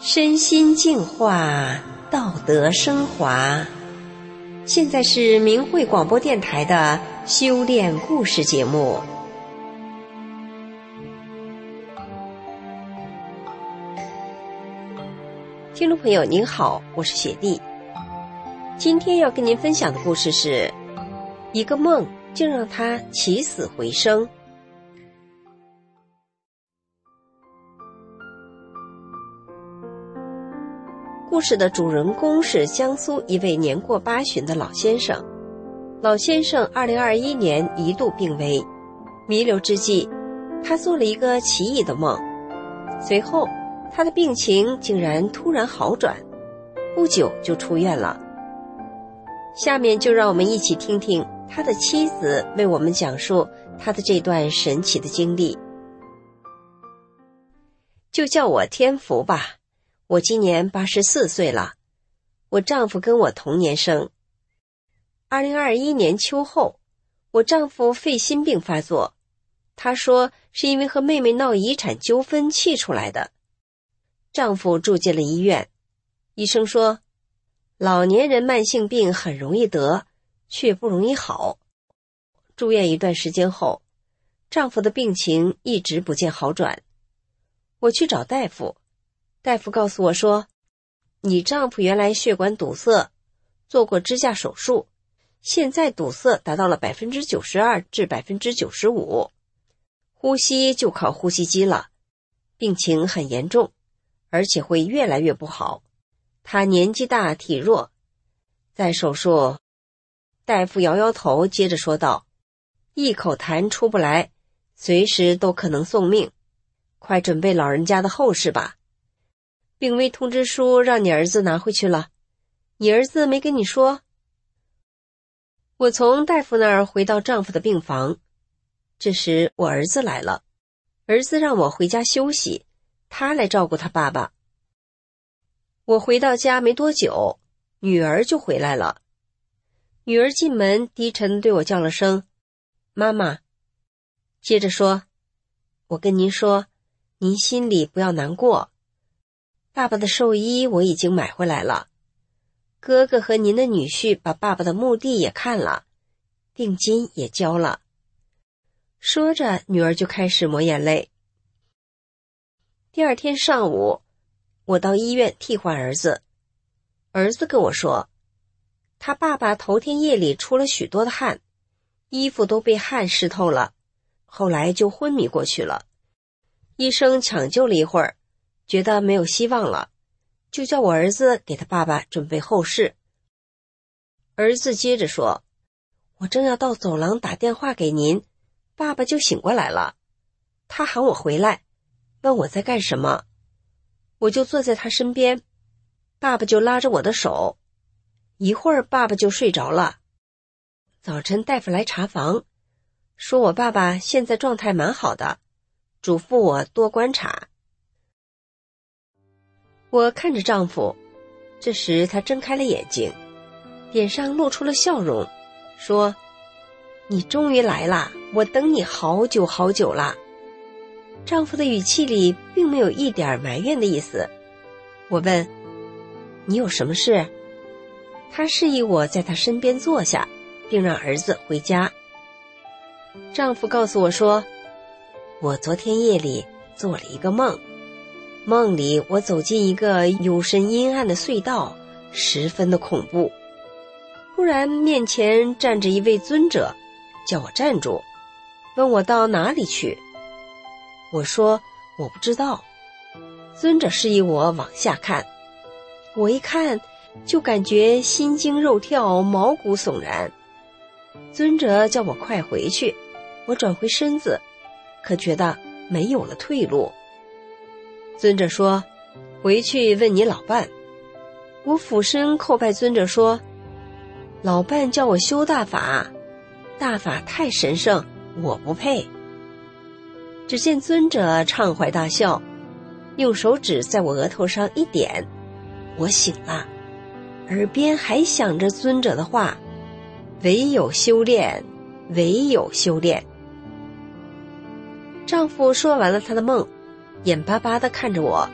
身心净化，道德升华。现在是明慧广播电台的修炼故事节目。听众朋友您好，我是雪莉。今天要跟您分享的故事是：一个梦竟让他起死回生。故事的主人公是江苏一位年过八旬的老先生。老先生二零二一年一度病危，弥留之际，他做了一个奇异的梦。随后，他的病情竟然突然好转，不久就出院了。下面就让我们一起听听他的妻子为我们讲述他的这段神奇的经历。就叫我天福吧。我今年八十四岁了，我丈夫跟我同年生。二零二一年秋后，我丈夫肺心病发作，他说是因为和妹妹闹遗产纠纷气出来的。丈夫住进了医院，医生说，老年人慢性病很容易得，却不容易好。住院一段时间后，丈夫的病情一直不见好转。我去找大夫。大夫告诉我说：“你丈夫原来血管堵塞，做过支架手术，现在堵塞达到了百分之九十二至百分之九十五，呼吸就靠呼吸机了，病情很严重，而且会越来越不好。他年纪大体弱，在手术。”大夫摇摇头，接着说道：“一口痰出不来，随时都可能送命，快准备老人家的后事吧。”病危通知书让你儿子拿回去了，你儿子没跟你说。我从大夫那儿回到丈夫的病房，这时我儿子来了，儿子让我回家休息，他来照顾他爸爸。我回到家没多久，女儿就回来了。女儿进门，低沉对我叫了声“妈妈”，接着说：“我跟您说，您心里不要难过。”爸爸的寿衣我已经买回来了，哥哥和您的女婿把爸爸的墓地也看了，定金也交了。说着，女儿就开始抹眼泪。第二天上午，我到医院替换儿子，儿子跟我说，他爸爸头天夜里出了许多的汗，衣服都被汗湿透了，后来就昏迷过去了。医生抢救了一会儿。觉得没有希望了，就叫我儿子给他爸爸准备后事。儿子接着说：“我正要到走廊打电话给您，爸爸就醒过来了。他喊我回来，问我在干什么，我就坐在他身边。爸爸就拉着我的手，一会儿爸爸就睡着了。早晨大夫来查房，说我爸爸现在状态蛮好的，嘱咐我多观察。”我看着丈夫，这时他睁开了眼睛，脸上露出了笑容，说：“你终于来啦，我等你好久好久啦。”丈夫的语气里并没有一点埋怨的意思。我问：“你有什么事？”他示意我在他身边坐下，并让儿子回家。丈夫告诉我说：“我昨天夜里做了一个梦。”梦里，我走进一个幽深阴暗的隧道，十分的恐怖。突然，面前站着一位尊者，叫我站住，问我到哪里去。我说我不知道。尊者示意我往下看，我一看就感觉心惊肉跳，毛骨悚然。尊者叫我快回去，我转回身子，可觉得没有了退路。尊者说：“回去问你老伴。”我俯身叩拜尊者说：“老伴叫我修大法，大法太神圣，我不配。”只见尊者畅怀大笑，用手指在我额头上一点，我醒了，耳边还响着尊者的话：“唯有修炼，唯有修炼。”丈夫说完了他的梦。眼巴巴的看着我，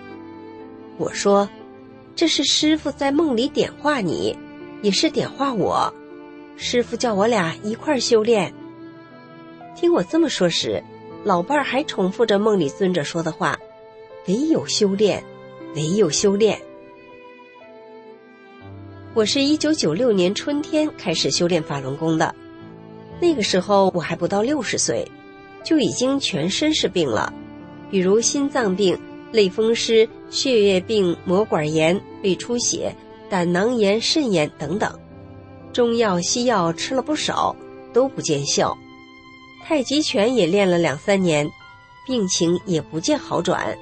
我说：“这是师傅在梦里点化你，也是点化我。师傅叫我俩一块儿修炼。”听我这么说时，老伴儿还重复着梦里尊者说的话：“唯有修炼，唯有修炼。”我是一九九六年春天开始修炼法轮功的，那个时候我还不到六十岁，就已经全身是病了，比如心脏病、类风湿、血液病、膜管炎、胃出血、胆囊炎、肾炎等等，中药西药吃了不少，都不见效。太极拳也练了两三年，病情也不见好转。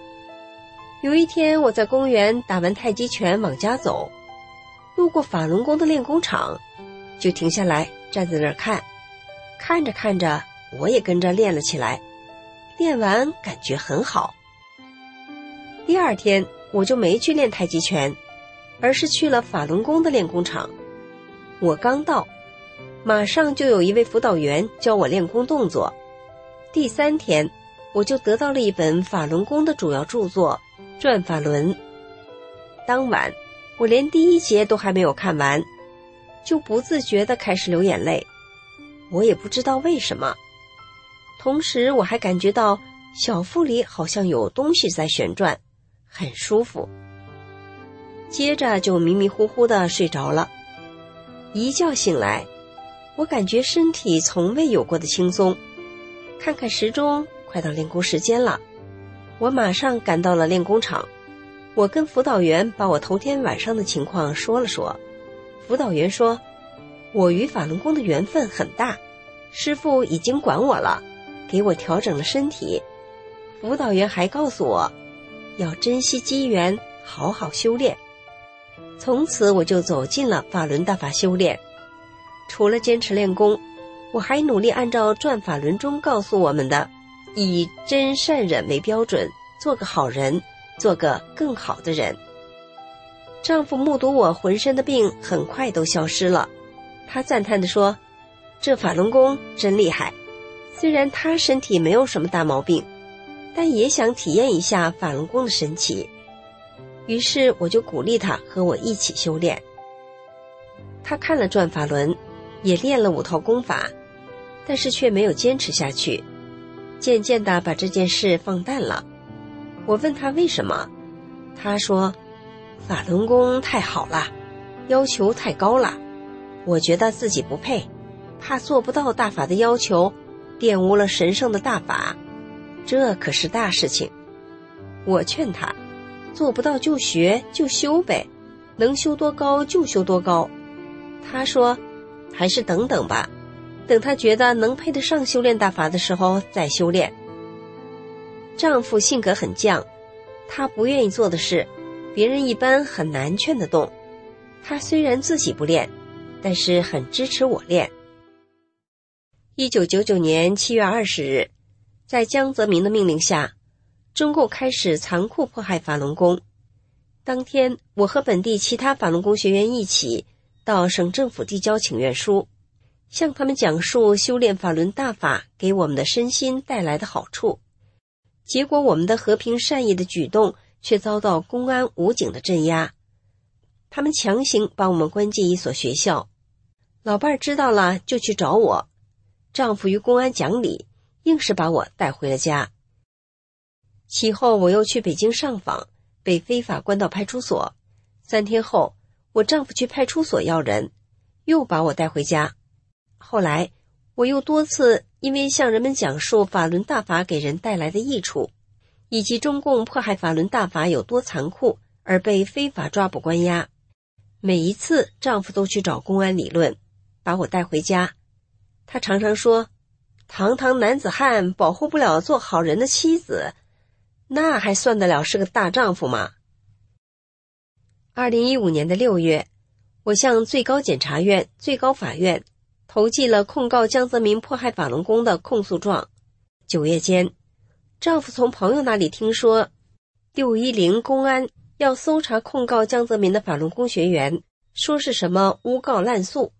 有一天，我在公园打完太极拳往家走，路过法轮功的练功场，就停下来站在那儿看。看着看着，我也跟着练了起来。练完感觉很好。第二天，我就没去练太极拳，而是去了法轮功的练功场。我刚到。马上就有一位辅导员教我练功动作。第三天，我就得到了一本法轮功的主要著作《转法轮》。当晚，我连第一节都还没有看完，就不自觉地开始流眼泪。我也不知道为什么。同时，我还感觉到小腹里好像有东西在旋转，很舒服。接着就迷迷糊糊的睡着了。一觉醒来。我感觉身体从未有过的轻松，看看时钟，快到练功时间了。我马上赶到了练功场，我跟辅导员把我头天晚上的情况说了说。辅导员说：“我与法轮功的缘分很大，师傅已经管我了，给我调整了身体。”辅导员还告诉我，要珍惜机缘，好好修炼。从此我就走进了法轮大法修炼。除了坚持练功，我还努力按照《转法轮》中告诉我们的，以真善忍为标准，做个好人，做个更好的人。丈夫目睹我浑身的病很快都消失了，他赞叹地说：“这法轮功真厉害。”虽然他身体没有什么大毛病，但也想体验一下法轮功的神奇。于是我就鼓励他和我一起修炼。他看了《转法轮》。也练了五套功法，但是却没有坚持下去，渐渐的把这件事放淡了。我问他为什么，他说：“法轮功太好了，要求太高了，我觉得自己不配，怕做不到大法的要求，玷污了神圣的大法，这可是大事情。”我劝他，做不到就学就修呗，能修多高就修多高。他说。还是等等吧，等他觉得能配得上修炼大法的时候再修炼。丈夫性格很犟，他不愿意做的事，别人一般很难劝得动。他虽然自己不练，但是很支持我练。一九九九年七月二十日，在江泽民的命令下，中共开始残酷迫害法轮功。当天，我和本地其他法轮功学员一起。到省政府递交请愿书，向他们讲述修炼法轮大法给我们的身心带来的好处。结果，我们的和平善意的举动却遭到公安武警的镇压，他们强行把我们关进一所学校。老伴儿知道了，就去找我。丈夫与公安讲理，硬是把我带回了家。其后，我又去北京上访，被非法关到派出所。三天后。我丈夫去派出所要人，又把我带回家。后来，我又多次因为向人们讲述法轮大法给人带来的益处，以及中共迫害法轮大法有多残酷，而被非法抓捕关押。每一次，丈夫都去找公安理论，把我带回家。他常常说：“堂堂男子汉保护不了做好人的妻子，那还算得了是个大丈夫吗？”二零一五年的六月，我向最高检察院、最高法院投寄了控告江泽民迫害法轮功的控诉状。九月间，丈夫从朋友那里听说，六一零公安要搜查控告江泽民的法轮功学员，说是什么诬告滥诉，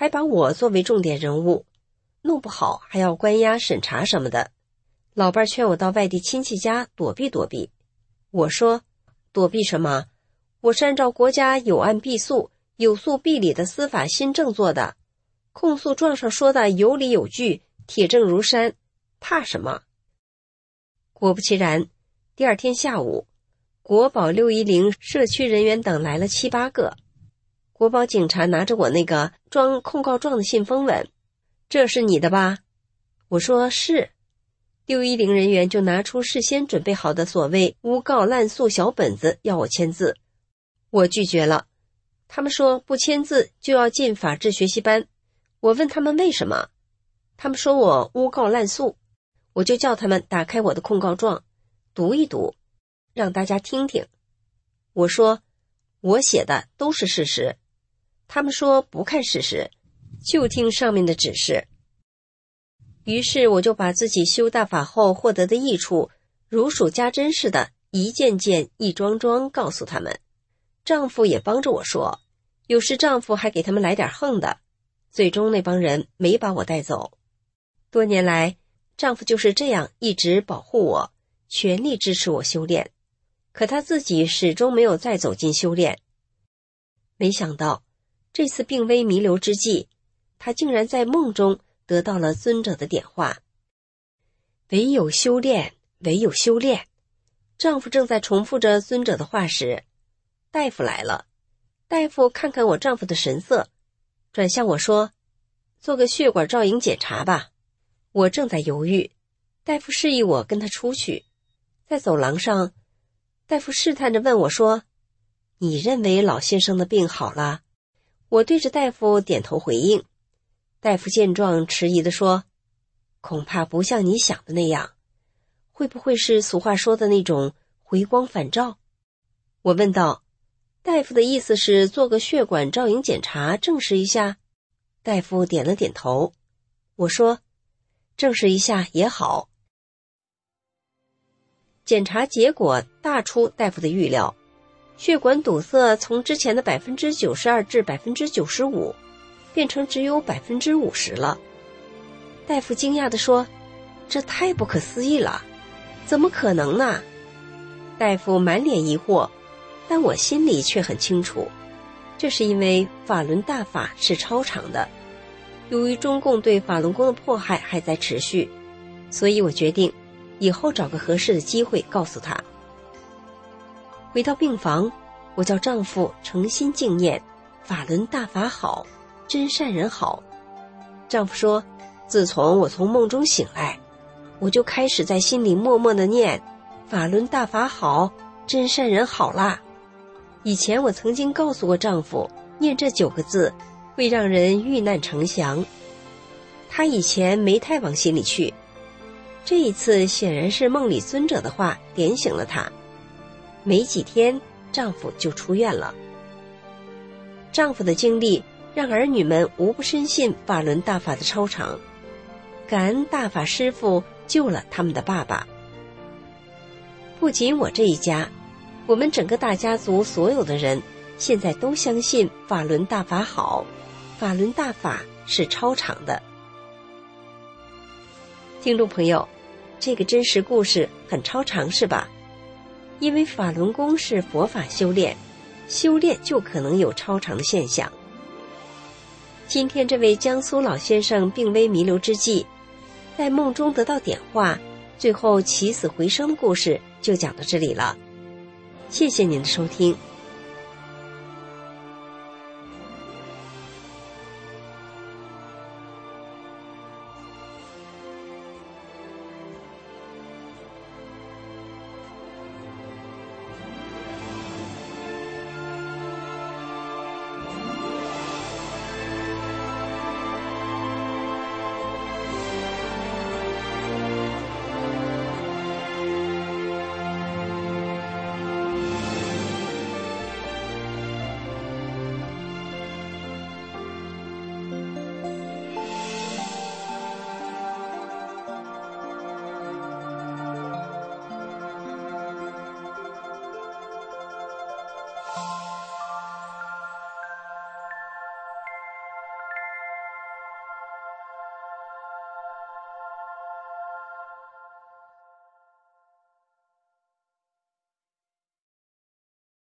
还把我作为重点人物，弄不好还要关押审查什么的。老伴劝我到外地亲戚家躲避躲避，我说。躲避什么？我是按照国家有案必诉、有诉必理的司法新政做的。控诉状上说的有理有据，铁证如山，怕什么？果不其然，第二天下午，国保六一零社区人员等来了七八个。国保警察拿着我那个装控告状的信封问：“这是你的吧？”我说：“是。”六一零人员就拿出事先准备好的所谓诬告滥诉小本子，要我签字。我拒绝了。他们说不签字就要进法治学习班。我问他们为什么，他们说我诬告滥诉。我就叫他们打开我的控告状，读一读，让大家听听。我说我写的都是事实。他们说不看事实，就听上面的指示。于是我就把自己修大法后获得的益处，如数家珍似的，一件件、一桩桩告诉他们。丈夫也帮着我说，有时丈夫还给他们来点横的。最终那帮人没把我带走。多年来，丈夫就是这样一直保护我，全力支持我修炼。可他自己始终没有再走进修炼。没想到这次病危弥留之际，他竟然在梦中。得到了尊者的点化，唯有修炼，唯有修炼。丈夫正在重复着尊者的话时，大夫来了。大夫看看我丈夫的神色，转向我说：“做个血管造影检查吧。”我正在犹豫，大夫示意我跟他出去。在走廊上，大夫试探着问我说：“你认为老先生的病好了？”我对着大夫点头回应。大夫见状，迟疑的说：“恐怕不像你想的那样，会不会是俗话说的那种回光返照？”我问道：“大夫的意思是做个血管造影检查，证实一下？”大夫点了点头。我说：“证实一下也好。”检查结果大出大夫的预料，血管堵塞从之前的百分之九十二至百分之九十五。变成只有百分之五十了，大夫惊讶地说：“这太不可思议了，怎么可能呢？”大夫满脸疑惑，但我心里却很清楚，这是因为法轮大法是超常的。由于中共对法轮功的迫害还在持续，所以我决定以后找个合适的机会告诉他。回到病房，我叫丈夫诚心敬念法轮大法好。真善人好，丈夫说：“自从我从梦中醒来，我就开始在心里默默的念‘法轮大法好，真善人好’啦。以前我曾经告诉过丈夫，念这九个字会让人遇难成祥，他以前没太往心里去。这一次显然是梦里尊者的话点醒了他。没几天，丈夫就出院了。丈夫的经历。”让儿女们无不深信法轮大法的超常，感恩大法师父救了他们的爸爸。不仅我这一家，我们整个大家族所有的人，现在都相信法轮大法好，法轮大法是超常的。听众朋友，这个真实故事很超常，是吧？因为法轮功是佛法修炼，修炼就可能有超常的现象。今天这位江苏老先生病危弥留之际，在梦中得到点化，最后起死回生的故事就讲到这里了。谢谢您的收听。